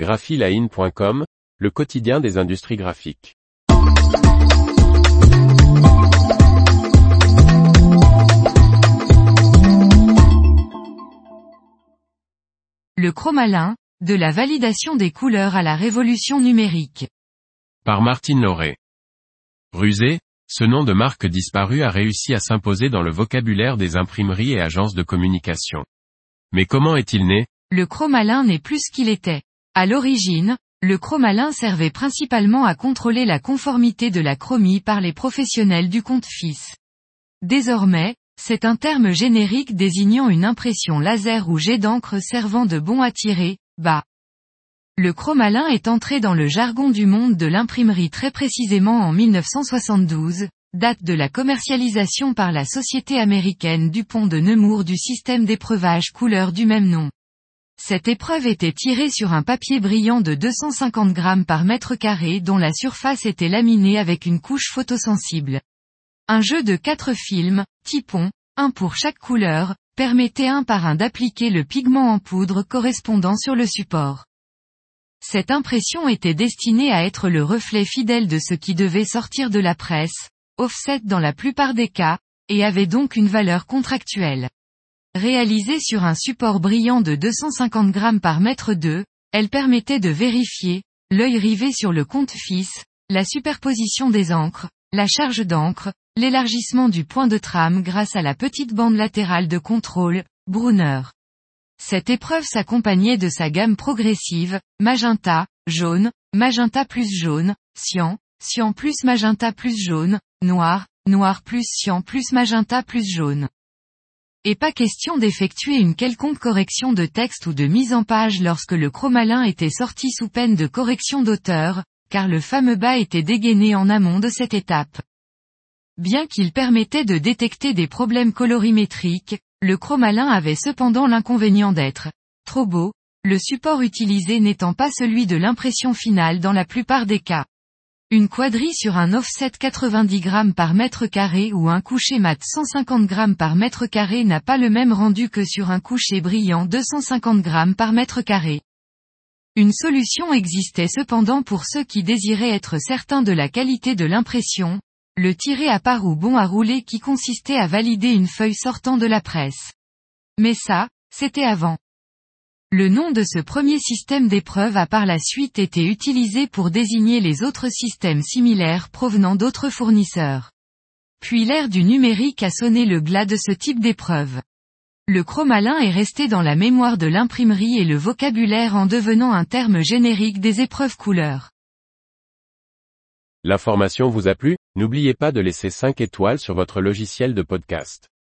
graphiline.com, le quotidien des industries graphiques. Le chromalin, de la validation des couleurs à la révolution numérique. Par Martine Lauré. Rusé, ce nom de marque disparu a réussi à s'imposer dans le vocabulaire des imprimeries et agences de communication. Mais comment est-il né? Le chromalin n'est plus ce qu'il était. À l'origine, le chromalin servait principalement à contrôler la conformité de la chromie par les professionnels du compte FIS. Désormais, c'est un terme générique désignant une impression laser ou jet d'encre servant de bon à tirer, bas. Le chromalin est entré dans le jargon du monde de l'imprimerie très précisément en 1972, date de la commercialisation par la société américaine Dupont de Nemours du système d'épreuvage couleur du même nom. Cette épreuve était tirée sur un papier brillant de 250 grammes par mètre carré dont la surface était laminée avec une couche photosensible. Un jeu de quatre films, typons, un pour chaque couleur, permettait un par un d'appliquer le pigment en poudre correspondant sur le support. Cette impression était destinée à être le reflet fidèle de ce qui devait sortir de la presse, offset dans la plupart des cas, et avait donc une valeur contractuelle. Réalisée sur un support brillant de 250 grammes par mètre 2, elle permettait de vérifier, l'œil rivé sur le compte FIS, la superposition des encres, la charge d'encre, l'élargissement du point de trame grâce à la petite bande latérale de contrôle, Brunner. Cette épreuve s'accompagnait de sa gamme progressive, magenta, jaune, magenta plus jaune, cyan, cyan plus magenta plus jaune, noir, noir plus cyan plus magenta plus jaune. Et pas question d'effectuer une quelconque correction de texte ou de mise en page lorsque le chromalin était sorti sous peine de correction d'auteur, car le fameux bas était dégainé en amont de cette étape. Bien qu'il permettait de détecter des problèmes colorimétriques, le chromalin avait cependant l'inconvénient d'être trop beau, le support utilisé n'étant pas celui de l'impression finale dans la plupart des cas. Une quadrille sur un offset 90 grammes par mètre carré ou un coucher mat 150 grammes par mètre carré n'a pas le même rendu que sur un coucher brillant 250 grammes par mètre carré. Une solution existait cependant pour ceux qui désiraient être certains de la qualité de l'impression, le tirer à part ou bon à rouler qui consistait à valider une feuille sortant de la presse. Mais ça, c'était avant. Le nom de ce premier système d'épreuve a par la suite été utilisé pour désigner les autres systèmes similaires provenant d'autres fournisseurs. Puis l'ère du numérique a sonné le glas de ce type d'épreuve. Le chromalin est resté dans la mémoire de l'imprimerie et le vocabulaire en devenant un terme générique des épreuves couleurs. L'information vous a plu? N'oubliez pas de laisser 5 étoiles sur votre logiciel de podcast.